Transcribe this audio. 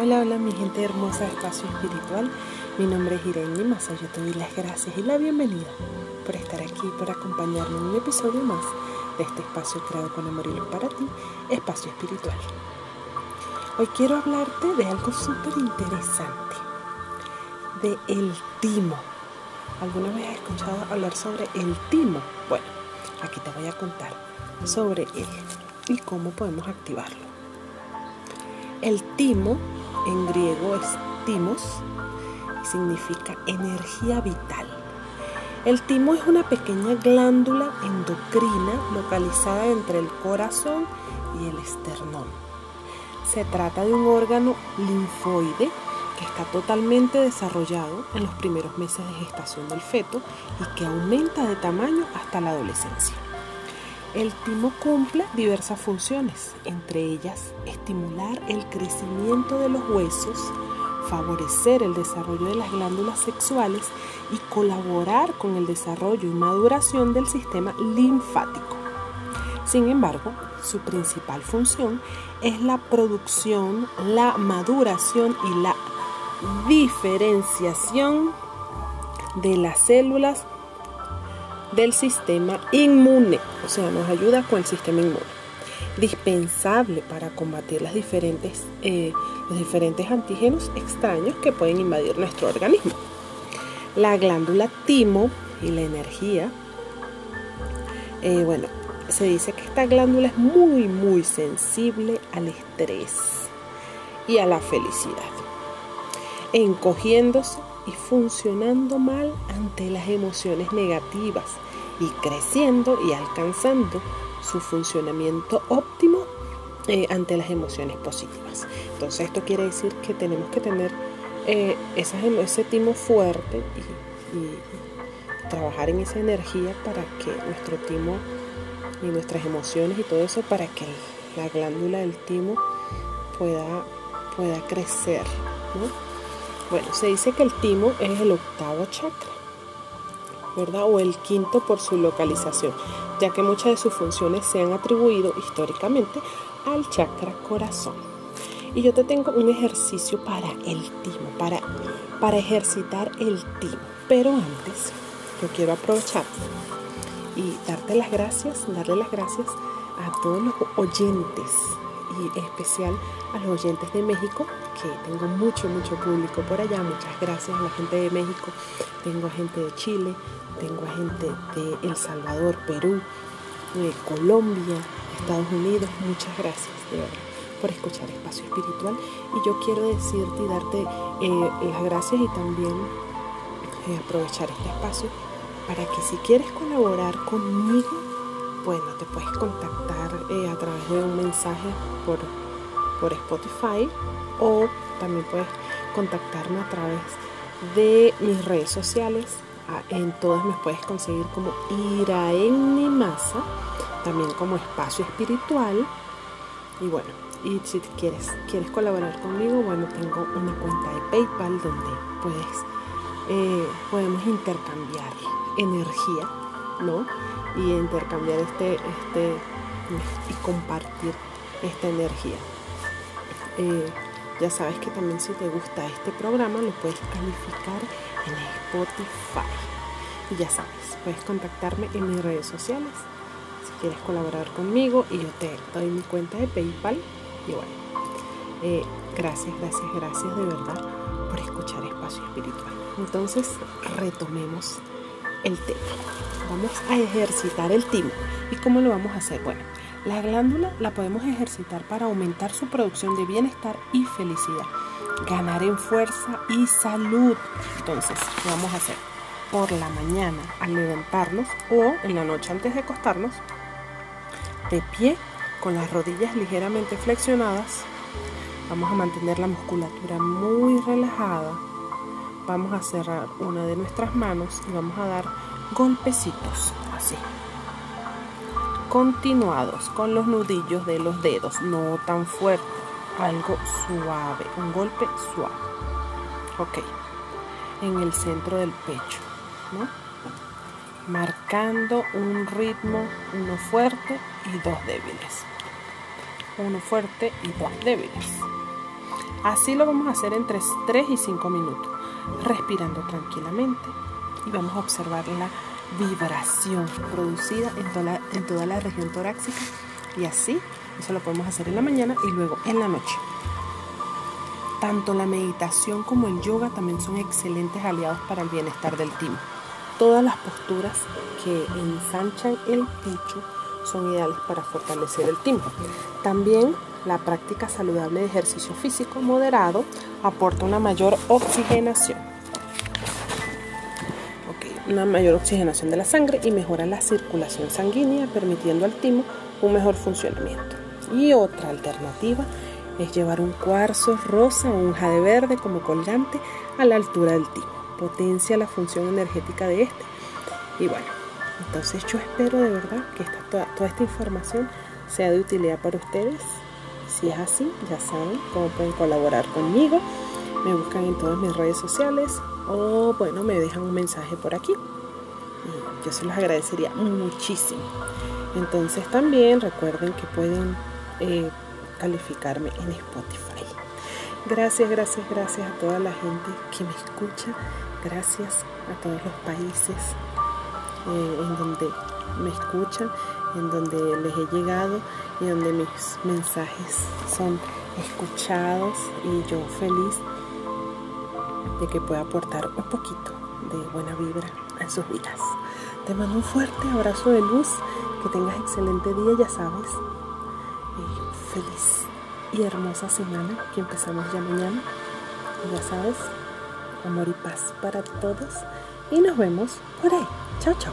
Hola, hola mi gente hermosa de Espacio Espiritual. Mi nombre es Irene Massa. Yo te doy las gracias y la bienvenida por estar aquí, por acompañarme en un episodio más de este espacio creado con amor y luz para ti, Espacio Espiritual. Hoy quiero hablarte de algo súper interesante, de el timo. ¿Alguna vez has escuchado hablar sobre el timo? Bueno, aquí te voy a contar sobre él y cómo podemos activarlo. El timo en griego es timos significa energía vital. El timo es una pequeña glándula endocrina localizada entre el corazón y el esternón. Se trata de un órgano linfoide que está totalmente desarrollado en los primeros meses de gestación del feto y que aumenta de tamaño hasta la adolescencia. El timo cumple diversas funciones, entre ellas estimular el crecimiento de los huesos, favorecer el desarrollo de las glándulas sexuales y colaborar con el desarrollo y maduración del sistema linfático. Sin embargo, su principal función es la producción, la maduración y la diferenciación de las células del sistema inmune, o sea, nos ayuda con el sistema inmune. Dispensable para combatir las diferentes, eh, los diferentes antígenos extraños que pueden invadir nuestro organismo. La glándula timo y la energía, eh, bueno, se dice que esta glándula es muy, muy sensible al estrés y a la felicidad, encogiéndose y funcionando mal ante las emociones negativas y creciendo y alcanzando su funcionamiento óptimo eh, ante las emociones positivas. Entonces esto quiere decir que tenemos que tener eh, ese timo fuerte y, trabajar en esa energía para que nuestro timo y nuestras emociones y todo eso para que la glándula del timo pueda, pueda crecer. Bueno, se dice que el timo es el octavo chakra, ¿verdad? O el quinto por su localización, ya que muchas de sus funciones se han atribuido históricamente al chakra corazón. Y yo te tengo un ejercicio para el timo, para, para ejercitar el timo. Pero antes, yo quiero aprovechar y darte las gracias, darle las gracias a todos los oyentes especial a los oyentes de México, que tengo mucho, mucho público por allá. Muchas gracias a la gente de México, tengo gente de Chile, tengo gente de El Salvador, Perú, Colombia, Estados Unidos. Muchas gracias, de verdad, por escuchar Espacio Espiritual. Y yo quiero decirte y darte eh, las gracias y también eh, aprovechar este espacio para que si quieres colaborar conmigo, bueno, te puedes contactar eh, a través de un mensaje por, por Spotify o también puedes contactarme a través de mis redes sociales. En todas me puedes conseguir como Iraenni Masa, también como espacio espiritual. Y bueno, y si quieres, quieres colaborar conmigo, bueno, tengo una cuenta de PayPal donde puedes, eh, podemos intercambiar energía, ¿no? Y intercambiar este, este y compartir esta energía. Eh, ya sabes que también si te gusta este programa lo puedes calificar en Spotify. Y ya sabes, puedes contactarme en mis redes sociales si quieres colaborar conmigo y yo te doy mi cuenta de PayPal. Y bueno, eh, gracias, gracias, gracias de verdad por escuchar Espacio Espiritual. Entonces, retomemos el tema. Vamos a ejercitar el timo. ¿Y cómo lo vamos a hacer? Bueno, la glándula la podemos ejercitar para aumentar su producción de bienestar y felicidad, ganar en fuerza y salud. Entonces, ¿qué vamos a hacer? Por la mañana al levantarnos o en la noche antes de acostarnos, de pie, con las rodillas ligeramente flexionadas, vamos a mantener la musculatura muy relajada. Vamos a cerrar una de nuestras manos y vamos a dar golpecitos así continuados con los nudillos de los dedos, no tan fuerte, algo suave, un golpe suave. Ok, en el centro del pecho, ¿no? Marcando un ritmo, uno fuerte y dos débiles. Uno fuerte y dos débiles. Así lo vamos a hacer entre 3 y 5 minutos, respirando tranquilamente y vamos a observar la vibración producida en toda, en toda la región torácica y así eso lo podemos hacer en la mañana y luego en la noche. Tanto la meditación como el yoga también son excelentes aliados para el bienestar del timo. Todas las posturas que ensanchan el pecho son ideales para fortalecer el timo. También la práctica saludable de ejercicio físico moderado aporta una mayor oxigenación. una mayor oxigenación de la sangre y mejora la circulación sanguínea, permitiendo al timo un mejor funcionamiento. Y otra alternativa es llevar un cuarzo rosa o un jade verde como colgante a la altura del timo. Potencia la función energética de este. Y bueno, entonces yo espero de verdad que toda, toda esta información sea de utilidad para ustedes. Si es así, ya saben cómo pueden colaborar conmigo. Me buscan en todas mis redes sociales o bueno, me dejan un mensaje por aquí. Yo se los agradecería muchísimo. Entonces también recuerden que pueden eh, calificarme en Spotify. Gracias, gracias, gracias a toda la gente que me escucha. Gracias a todos los países eh, en donde me escuchan, en donde les he llegado y donde mis mensajes son escuchados y yo feliz de que pueda aportar un poquito de buena vibra en sus vidas. Te mando un fuerte abrazo de luz, que tengas excelente día, ya sabes. feliz y hermosa semana que empezamos ya mañana. ya sabes, amor y paz para todos. Y nos vemos por ahí. Chao, chao.